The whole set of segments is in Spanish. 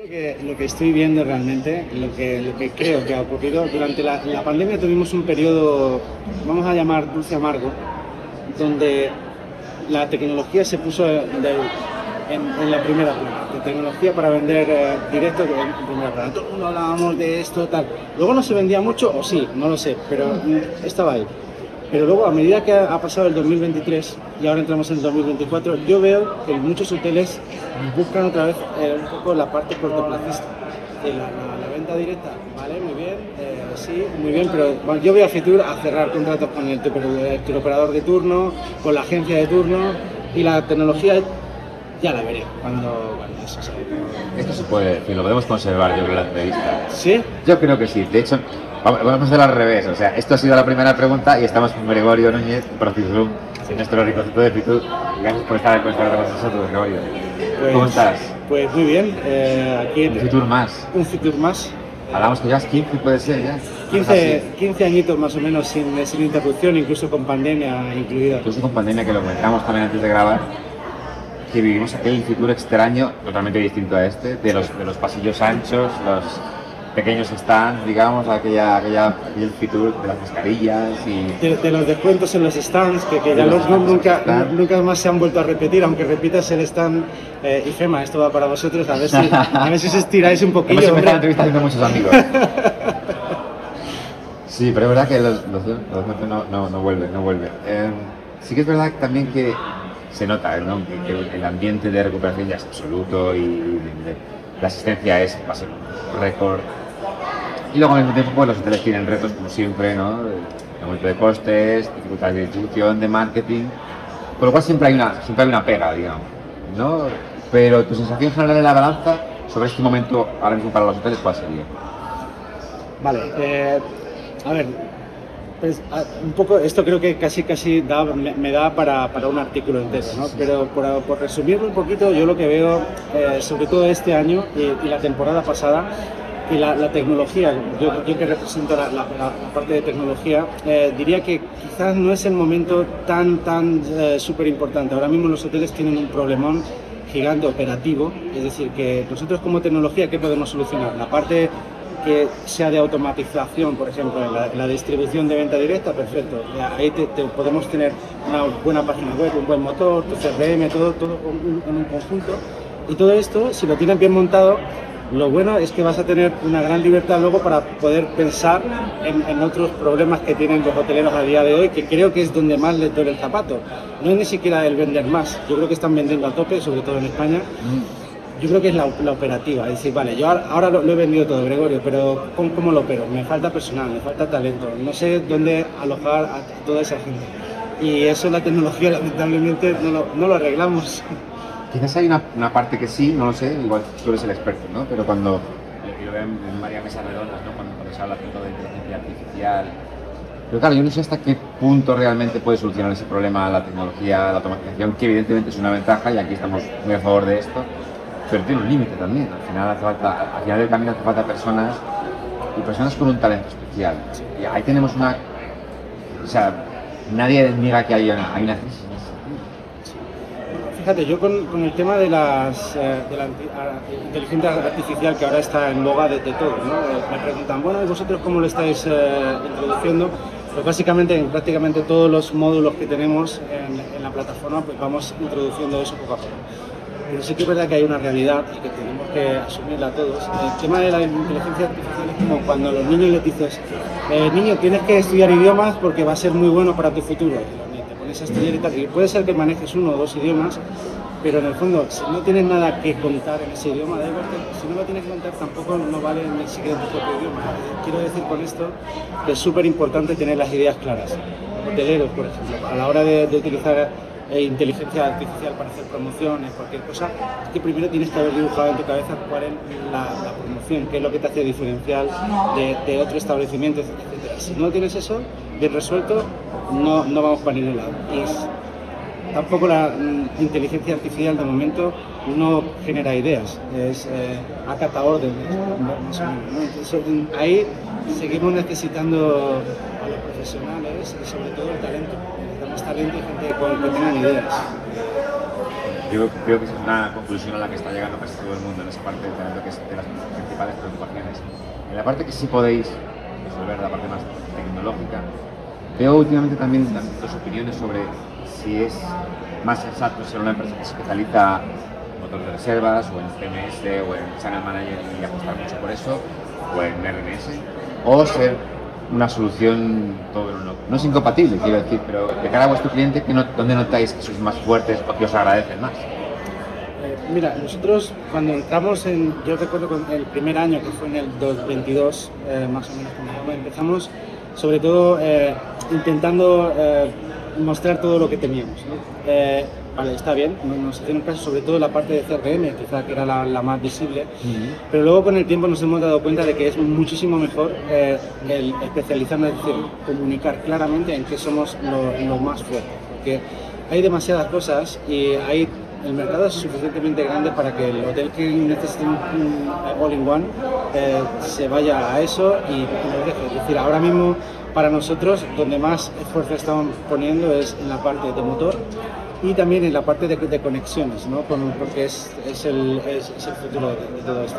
Lo que, lo que estoy viendo realmente, lo que, lo que creo que ha ocurrido, durante la, la pandemia tuvimos un periodo, vamos a llamar dulce amargo, donde la tecnología se puso en, la primera plana, de tecnología para vender eh, directo en primera plana. Todo el mundo hablábamos de esto, tal. Luego no se vendía mucho, o sí, no lo sé, pero estaba ahí. Pero luego, a medida que ha pasado el 2023 y ahora entramos en el 2024, yo veo que muchos hoteles buscan otra vez eh, un poco la parte cortoplacista. La, la- la venta directa, vale, muy bien, eh, sí, muy bien, pero bueno, yo voy a Fitur a cerrar contratos con el tour- el turoperador de turno, con la agencia de turno y la tecnología ya la veré cuando, cuando eso se Esto se puede decir, lo podemos conservar yo creo la entrevista. ¿Sí? Yo creo que sí. De hecho, vamos a hacer al revés. O sea, esto ha sido la primera pregunta y estamos con Gregorio Núñez, Profisum, nuestro ricocito de Fitur. Gracias por estar con nosotros, Gregorio. ¿Cómo estás? Pues muy bien, eh, aquí Un Fitur más. un Fitur más. Hablamos que ya es 15, puede ser ya. 15, 15 añitos más o menos sin, sin interrupción, incluso con pandemia incluida. Incluso con pandemia, que lo comentamos también antes de grabar, que vivimos aquel Fitur extraño, totalmente distinto a este, de los, de los pasillos anchos, los pequeños stands, digamos, aquella, aquella, aquel Fitur de las mascarillas y De, de los descuentos en los stands, que, que ya los los- nunca, stands. nunca más se han vuelto a repetir, aunque repitas el stand. Eh, y Fema, esto va para vosotros, a ver si, a ver si os estiráis un poquillo. Hemos empezado la hombre. entrevista haciendo muchos amigos. Sí, pero es verdad que los, los, los no, no, no vuelven, no vuelven. Eh, sí que es verdad también que se nota ¿no? que, que el ambiente de recuperación ya es absoluto y de- la asistencia es va récord. Y luego al mismo tiempo pues, los hoteles tienen retos como siempre, ¿no? De aumento de costes, dificultades de distribución, de marketing. Por lo cual siempre hay una, siempre hay una pega, digamos. ¿no? Pero tu sensación general en la balanza sobre este momento ahora mismo para los hoteles, ¿cuál sería? Vale, eh, a ver, pues, a- un poco, esto creo que casi casi da- me, me da para, para un artículo entero, ¿no? Pero por, por resumirlo un poquito, yo lo que veo, eh, sobre todo este año y, y la temporada pasada, y la, la tecnología, yo, yo que represento la, la- la- la parte de tecnología, eh, diría que quizás no es el momento tan, tan súper importante. Ahora mismo los hoteles tienen un problemón gigante operativo, es decir, que nosotros como tecnología, ¿qué podemos solucionar? La parte que sea de automatización, por ejemplo, en la, la distribución de venta directa, perfecto. Ahí te, te podemos tener una buena página web, un buen motor, tu CRM, todo, todo en un conjunto. Y todo esto, si lo tienes bien montado, lo bueno es que vas a tener una gran libertad luego para poder pensar en, en otros problemas que tienen los hoteleros a día de hoy, que creo que es donde más les duele el zapato. No es ni siquiera el vender más, yo creo que están vendiendo a tope, sobre todo en España. Yo creo que es la, la operativa, es decir, vale, yo ahora, lo, lo he vendido todo, Gregorio, pero ¿cómo, cómo lo opero? Me falta personal, me falta talento, no sé dónde alojar a, toda esa gente. Y eso la tecnología lamentablemente no lo, no lo arreglamos. Quizás hay una, una parte que sí, no lo sé, igual tú eres el experto, ¿no? Pero cuando, y lo veo en, en varias mesas redondas, ¿no? Cuando, cuando se habla todo de inteligencia artificial. Pero claro, yo no sé hasta qué punto realmente puede solucionar ese problema la tecnología, la automatización, que evidentemente es una ventaja y aquí estamos muy a favor de esto, pero tiene un límite también. Al final, hace falta, al final del camino hace falta personas y personas con un talento especial. Y ahí tenemos una. O sea, nadie niega que hay una, hay una crisis. Fíjate, yo con, con el tema de, las, eh, de la inteligencia artificial que ahora está en boga de, de todo, ¿no? Eh, me preguntan, bueno, ¿y vosotros cómo lo estáis eh, introduciendo? Pues básicamente en prácticamente todos los módulos que tenemos en, en la plataforma, pues vamos introduciendo eso poco a poco. Pero sí que es verdad que hay una realidad y que tenemos que asumirla todos. El tema de la inteligencia artificial es como cuando los niños les dices, eh, niño, tienes que estudiar idiomas porque va a ser muy bueno para tu futuro. Y te pones a estudiar y tal. Y puede ser que manejes uno o dos idiomas, pero en el fondo, si no tienes nada que contar en ese idioma, da igual si no lo tienes que contar, tampoco no vale ni siquiera tu propio idioma. Quiero decir con esto que es súper importante tener las ideas claras. Hoteleros, por ejemplo, a la hora de utilizar eh, inteligencia artificial para hacer promociones, cualquier cosa, es que primero tienes que haber dibujado en tu cabeza cuál es la, promoción, qué es lo que te hace diferencial de, otro establecimiento, etc. Si no tienes eso bien resuelto, no, no vamos para ningún lado. Y tampoco la mm, inteligencia artificial de momento no genera ideas, es eh, acata órdenes, más o menos, ¿no? Entonces, ahí seguimos necesitando a los profesionales y sobre todo el talento. Necesitamos talento y gente que tengan ideas. Yo creo que es una conclusión a la que está llegando casi todo el mundo en esa parte de que es de las principales preocupaciones. En la parte que sí podéis resolver, la parte más tecnológica, veo últimamente también dos opiniones sobre si es más sensato ser una empresa que se especializa en motor de reservas o en CMS o en Channel Manager y apostar mucho por eso, o en RNS, o ser una solución todo en uno. No es incompatible, quiero decir, pero de cara a vuestro cliente, ¿dónde notáis que sois más fuertes o que os agradecen más? Eh, mira, nosotros cuando entramos en, yo recuerdo el primer año, que fue en el 2022, eh, más o menos cuando empezamos, sobre todo eh, intentando mostrar todo lo que teníamos. Vale, está bien, nos hicieron caso sobre todo la parte de CRM, quizá que era la, más visible, pero luego con el tiempo nos hemos dado cuenta de que es muchísimo mejor el especializarnos, es decir, comunicar claramente en qué somos lo, más fuerte, porque hay demasiadas cosas y hay el mercado es suficientemente grande para que el hotel que necesite un, all-in-one eh, se vaya a eso y, lo deje. Es decir, ahora mismo para nosotros donde más esfuerzo estamos poniendo es en la parte de motor y también en la parte de, conexiones, ¿no? porque es, es, el, es, el, futuro de, todo esto.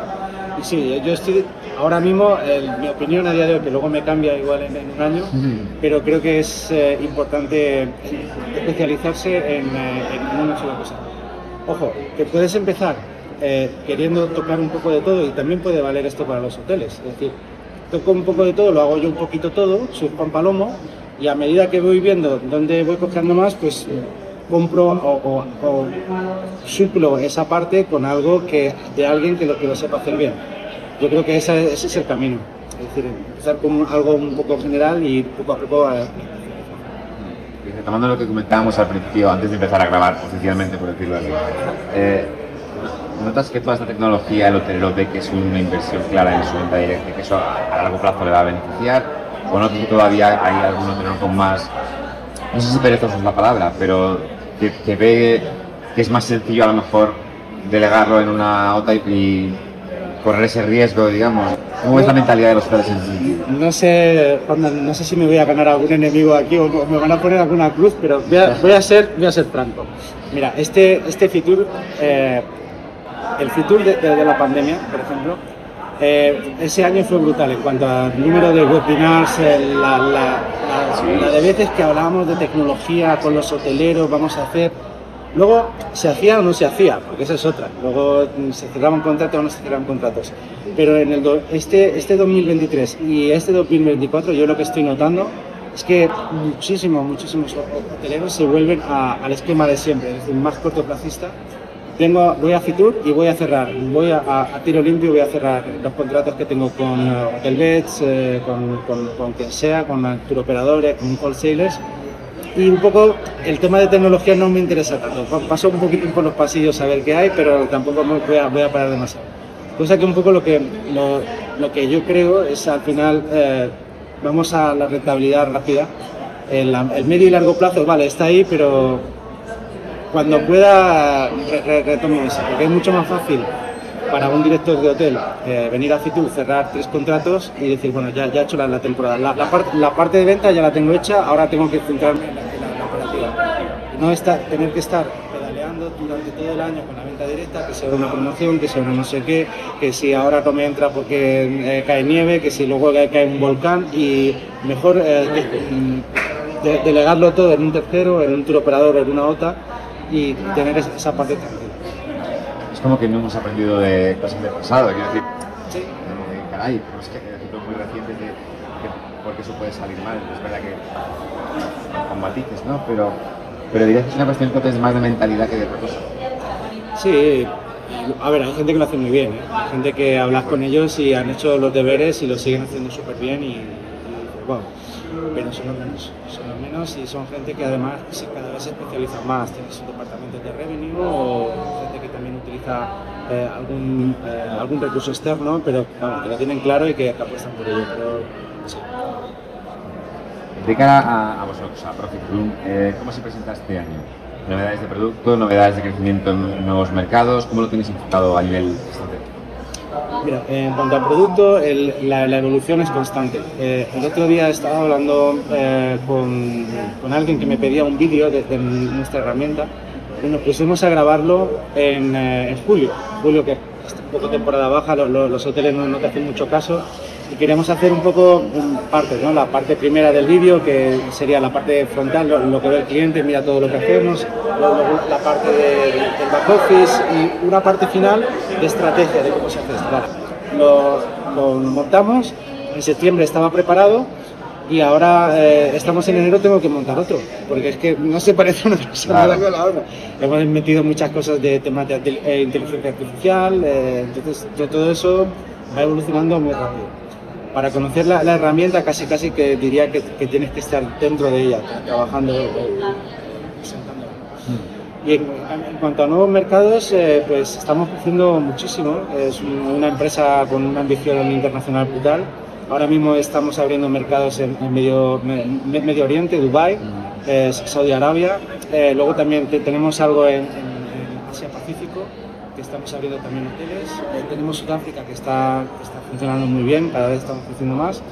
Y sí, yo estoy ahora mismo, mi opinión a día de hoy, que luego me cambia igual en, un año, pero creo que es eh, importante especializarse en, eh, en una sola cosa. Ojo, que puedes empezar eh, queriendo tocar un poco de todo y también puede valer esto para los hoteles. Es decir, toco un poco de todo, lo hago yo un poquito todo, soy Juan Palomo y a medida que voy viendo dónde voy cogiendo más, pues compro o, suplo esa parte con algo que de alguien que lo, que lo sepa hacer bien. Yo creo que ese, es el camino. Es decir, empezar con algo un poco general y poco a poco a, tomando lo que comentábamos al principio, antes de empezar a grabar oficialmente, por decirlo así, eh, ¿notas que toda esta tecnología, el hotelero ve que es una inversión clara en su venta directa, que eso a, largo plazo le va a beneficiar? ¿O notas que todavía hay algún hotelero con más, no sé si perezoso es la palabra, pero que, ve que es más sencillo a lo mejor delegarlo en una OTA y correr ese riesgo, digamos? ¿Cómo es la mentalidad de los padres en sí? No sé, no sé si me voy a ganar algún enemigo aquí o me van a poner alguna cruz, pero voy a, ser, voy a ser franco. Mira, este, este Fitur, eh, el Fitur de, la pandemia, por ejemplo, eh, ese año fue brutal en cuanto al número de webinars, eh, la, la de veces que hablábamos de tecnología con los hoteleros, vamos a hacer Luego, ¿se hacía o no se hacía? Porque esa es otra. Luego mm, se cerraban contratos o no se cerraban contratos. Pero en el este, este 2023 y este 2024 yo lo que estoy notando es que muchísimos, muchísimos hoteleros se vuelven al esquema de siempre, es decir, más cortoplacista. Tengo, voy a Fitur y voy a cerrar, voy a, tiro limpio voy a cerrar los contratos que tengo con uh, Hotelbeds, eh, con, con, con, quien sea, con operadores, con wholesalers y un poco el tema de tecnología no me interesa tanto. Paso un poquito por los pasillos a ver qué hay, pero tampoco me voy a, voy a parar demasiado. Cosa que un poco lo que, lo, que yo creo es al final eh, vamos a la rentabilidad rápida. El, el, medio y largo plazo, vale, está ahí, pero cuando pueda retomo eso, porque es mucho más fácil para un director de hotel eh, venir a Fitur, cerrar tres contratos y decir, bueno, ya, ya he hecho la, temporada. La, la, parte de venta ya la tengo hecha, ahora tengo que centrarme en la, operativa. no está, tener que estar pedaleando durante todo el año con la venta directa, que sea una promoción, que sea una no sé qué, que si ahora no me entra porque eh, cae nieve, que si luego cae un volcán y mejor eh, delegarlo todo en un tercero, en un tour operador, en una OTA y tener esa parte tranquila como que no hemos aprendido de cosas del pasado, quiero decir. Sí. Eh, caray, es que ejemplos muy recientes de, por qué eso puede salir mal. Es verdad que con matices, ¿no? Pero, pero dirías que es una cuestión entonces más de mentalidad que de otra cosa. Sí, a ver, hay gente que lo hace muy bien, ¿eh? hay gente que hablas con ellos y han hecho los deberes y lo siguen haciendo súper bien y, bueno, pero son los menos, son los menos y son gente que además cada vez se especializa más, tienes un departamento de revenue o gente que también utiliza eh, algún, eh, algún recurso externo, pero que lo tienen claro y que, apuestan por ello. Pero, sí. De cara a, a vosotros, a Profit Room, eh, ¿cómo se presenta este año? ¿Novedades de producto, novedades de crecimiento en nuevos mercados? ¿Cómo lo tenéis enfocado a nivel estratégico? Mira, en cuanto al producto, la, evolución es constante. Eh, el otro día estaba hablando eh, con, alguien que me pedía un vídeo de, nuestra herramienta. Y nos pusimos a grabarlo en, eh, en julio, julio que es un poco temporada baja, los, hoteles no te hacen mucho caso y queríamos hacer un poco mm, partes, ¿no? La parte primera del vídeo, que sería la parte frontal, lo, lo que ve el cliente, mira todo lo que hacemos, luego la parte de- del back office y una parte final de estrategia de cómo se hace esto. Lo, lo montamos, en septiembre estaba preparado y ahora eh, estamos en enero, tengo que montar otro, porque es que no se parece una cosa Claro. nada con la otra. Hemos metido muchas cosas de temas de eh, inteligencia artificial, eh, entonces todo eso va evolucionando muy rápido. Para conocer la, la herramienta casi casi que diría que, que tienes que estar dentro de ella, trabajando, eh, presentándola. Y en, en cuanto a nuevos mercados, eh, pues estamos creciendo muchísimo. Es un- una empresa con una ambición internacional brutal. Ahora mismo estamos abriendo mercados en, en medio, me- me- Medio Oriente, Dubái, eh, Saudi Arabia. Eh, luego también te- tenemos algo en, Asia Pacífico, estamos abriendo también hoteles. Eh, tenemos Sudáfrica, que está, que está funcionando muy bien, cada vez estamos creciendo más.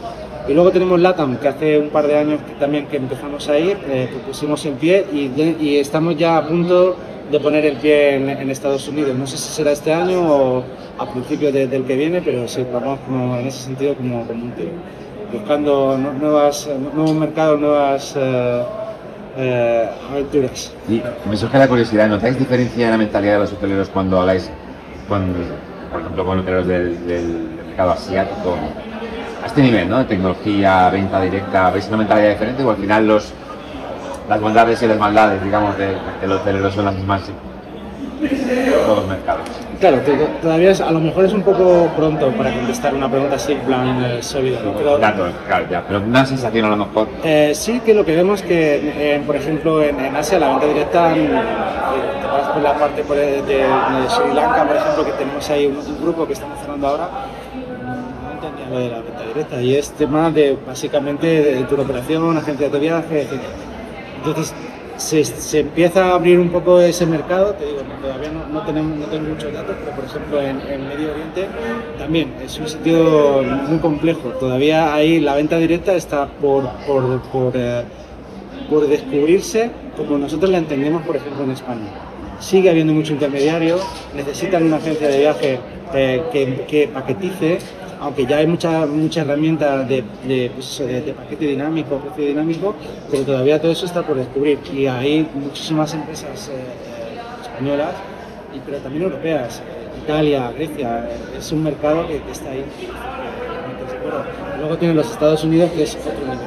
Y luego tenemos LATAM, que hace un par de años que también que empezamos a ir, eh, que pusimos en pie y, de- y estamos ya a punto de poner el pie en, en Estados Unidos. No sé si será este año o a principios de- del que viene, pero sí, vamos como, en ese sentido como, como un. Buscando nu- nuevas, nuevos mercados, nuevas eh, eh, aventuras. Y me surge la curiosidad, ¿notáis diferencia en la mentalidad de los hoteleros cuando habláis con, por ejemplo, con hoteleros del, del mercado asiático? A este nivel, ¿no? De tecnología, venta directa, ¿veis una mentalidad diferente o al final los, las bondades y las maldades, digamos, de, del hotelero son las mismas en todos los mercados? Claro, to- to- todavía es- a lo mejor es un poco pronto para contestar una pregunta así en plan eh, sólida, ¿no? pero claro, ya, pero una sensación a lo mejor. Eh, sí que lo que vemos que, eh, por ejemplo, en, en Asia la venta directa, mm, eh, por la parte por, de, de Sri Lanka, por ejemplo, que tenemos ahí un, un grupo que estamos cerrando ahora, no entendía lo de la venta directa y es tema de básicamente de tu operación, agencia de viaje, etc. Entonces se, se empieza a abrir un poco ese mercado, te digo, todavía no, no tenemos, no tengo muchos datos, pero por ejemplo en, en Medio Oriente también es un sitio muy complejo, todavía ahí la venta directa está por, por, por, eh, descubrirse como nosotros la entendemos, por ejemplo, en España. Sigue habiendo mucho intermediario, necesitan una agencia de viaje eh, que, que paquetice, aunque ya hay mucha, mucha herramienta de, pues eso, de- paquete dinámico, precio dinámico, pero todavía todo eso está por descubrir. Y hay muchísimas empresas eh, eh, españolas, y, pero también europeas, eh, Italia, Grecia, eh, es un mercado que, está ahí. Luego tienen los Estados Unidos, que es otro nivel.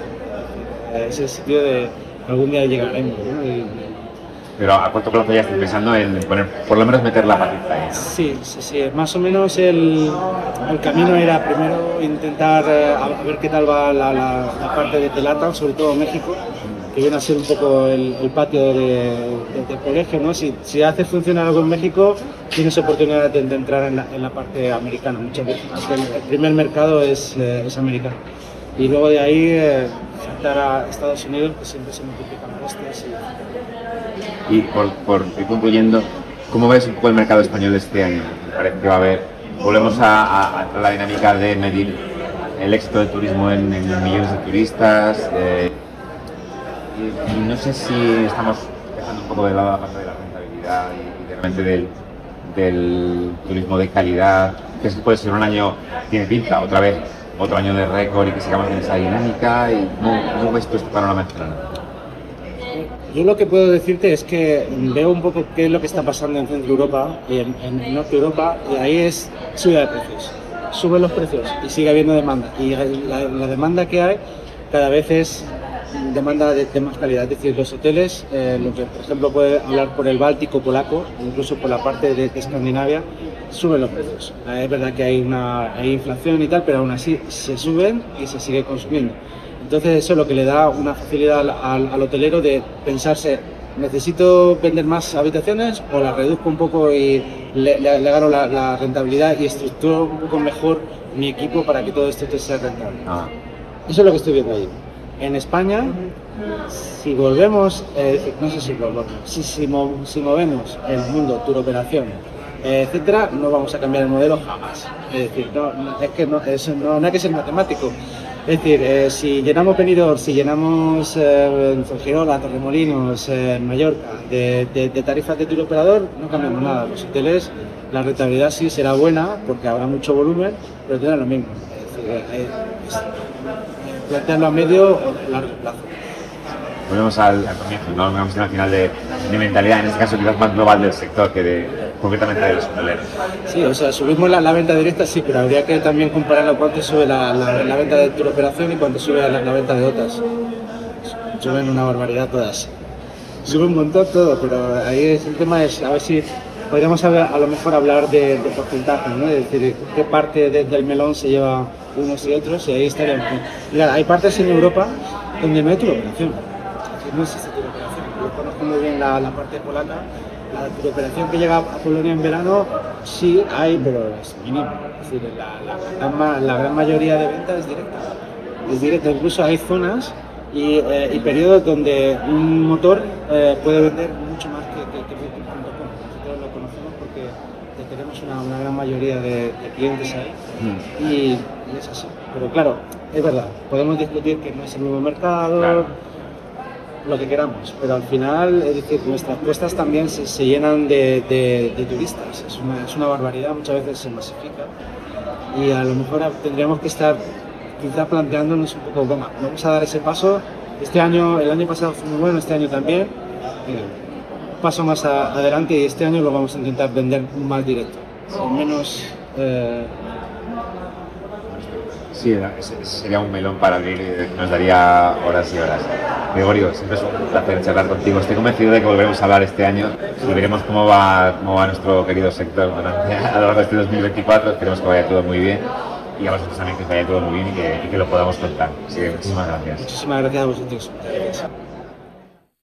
Eh, Es el sitio de algún día llegaremos. Pero a corto plazo ya estoy pensando en poner, por lo menos meter la patita ahí. Sí, sí, sí. Más o menos el, el camino era primero intentar eh, ver qué tal va la, la- parte de Telata, sobre todo México, que viene a ser un poco el, patio de, de- del colegio, ¿no? Si, si hace funcionar algo en México, tienes oportunidad de, entrar en la, en la parte americana muchas veces. el, primer mercado es, eh, es americano. Y luego de ahí eh, saltar a Estados Unidos, que siempre se multiplican costes. Y, Y por, ir concluyendo, ¿cómo ves un poco el mercado español este año? Parece que va a haber, volvemos a, la dinámica de medir el éxito del turismo en, millones de turistas. eh, y, no sé si estamos dejando un poco de lado la parte de la rentabilidad y, y de repente del, turismo de calidad. ¿Crees que puede ser un año, tiene pinta, otra vez, otro año de récord y que sigamos en esa dinámica? ¿Y ¿Cómo, cómo ves tú este panorama? Yo lo que puedo decirte es que veo un poco qué es lo que está pasando en Centro Europa y en, en Norte Europa, y ahí es subida de precios. Suben los precios y sigue habiendo demanda. Y la, demanda que hay cada vez es demanda de, más calidad. Es decir, los hoteles, eh, por ejemplo puede hablar por el Báltico polaco, incluso por la parte de, de Escandinavia, suben los precios. Eh, es verdad que hay, una, hay inflación y tal, pero aún así se suben y se sigue consumiendo. Entonces eso es lo que le da una facilidad al, al- al hotelero de pensarse, necesito vender más habitaciones o la reduzco un poco y le, le- le gano la, la rentabilidad y estructuro un poco mejor mi equipo para que todo esto sea rentable. Ah, Eso es lo que estoy viendo ahí. En España, si volvemos, eh, no sé si volvemos, si, si, mo- si movemos el mundo, tour operación, eh, etcétera, no vamos a cambiar el modelo jamás. Es decir, no, es que no, no hay que ser matemático. Es decir, eh, si llenamos Benidorm, si llenamos eh, Torremolinos, eh, Mallorca, de, tarifas de tour operador, no cambiamos nada. Los hoteles, la rentabilidad sí será buena porque habrá mucho volumen, pero tendrá lo mismo. Es decir, eh, plantearlo a medio o largo plazo volvemos al, comienzo, ¿no? Una al final de, de, mentalidad, en este caso quizás más global del sector que de, concretamente de los. Sí, o sea, subimos la, venta directa, sí, pero habría que también compararlo cuánto sube la, la, venta de tu operación y cuánto sube la, venta de otras. Suben una barbaridad todas. Sube un montón todo, pero ahí el tema es a ver si podríamos a lo mejor hablar de, de porcentaje, ¿no? Es decir, qué parte del melón se lleva unos y otros, y ahí estaríamos. Mira, hay partes en Europa donde no hay operación no existe turoperación. Yo conozco muy bien la, la parte polaca. La turoperación que llega a Polonia en verano sí hay, pero es mínimo. Es decir, la, la, la gran mayoría de ventas es directa. Es directa. Incluso hay zonas y, eh, y periodos donde un motor eh, puede vender mucho más que, que. Nosotros lo conocemos porque tenemos una, una gran mayoría de, de clientes ahí mm. y, y, es así. Pero claro, es verdad, podemos discutir que no es el nuevo mercado. Claro lo que queramos, pero al final, nuestras puestas también se, llenan de, turistas, es una, barbaridad, muchas veces se masifica y a lo mejor tendríamos que estar quizá planteándonos un poco, vamos, vamos a dar ese paso, este año, el año pasado fue muy bueno, este año también, paso más adelante y este año lo vamos a intentar vender más directo, menos... Eh, Sí, sería un melón para abrir, nos daría horas y horas. Gregorio, siempre es un placer charlar contigo. Estoy convencido de que volveremos a hablar este año y veremos cómo va, cómo va nuestro querido sector a lo largo de este 2024. Esperemos que vaya todo muy bien y a vosotros también que vaya todo muy bien y que, y que lo podamos contar. Así que muchísimas gracias. Muchísimas gracias a vosotros.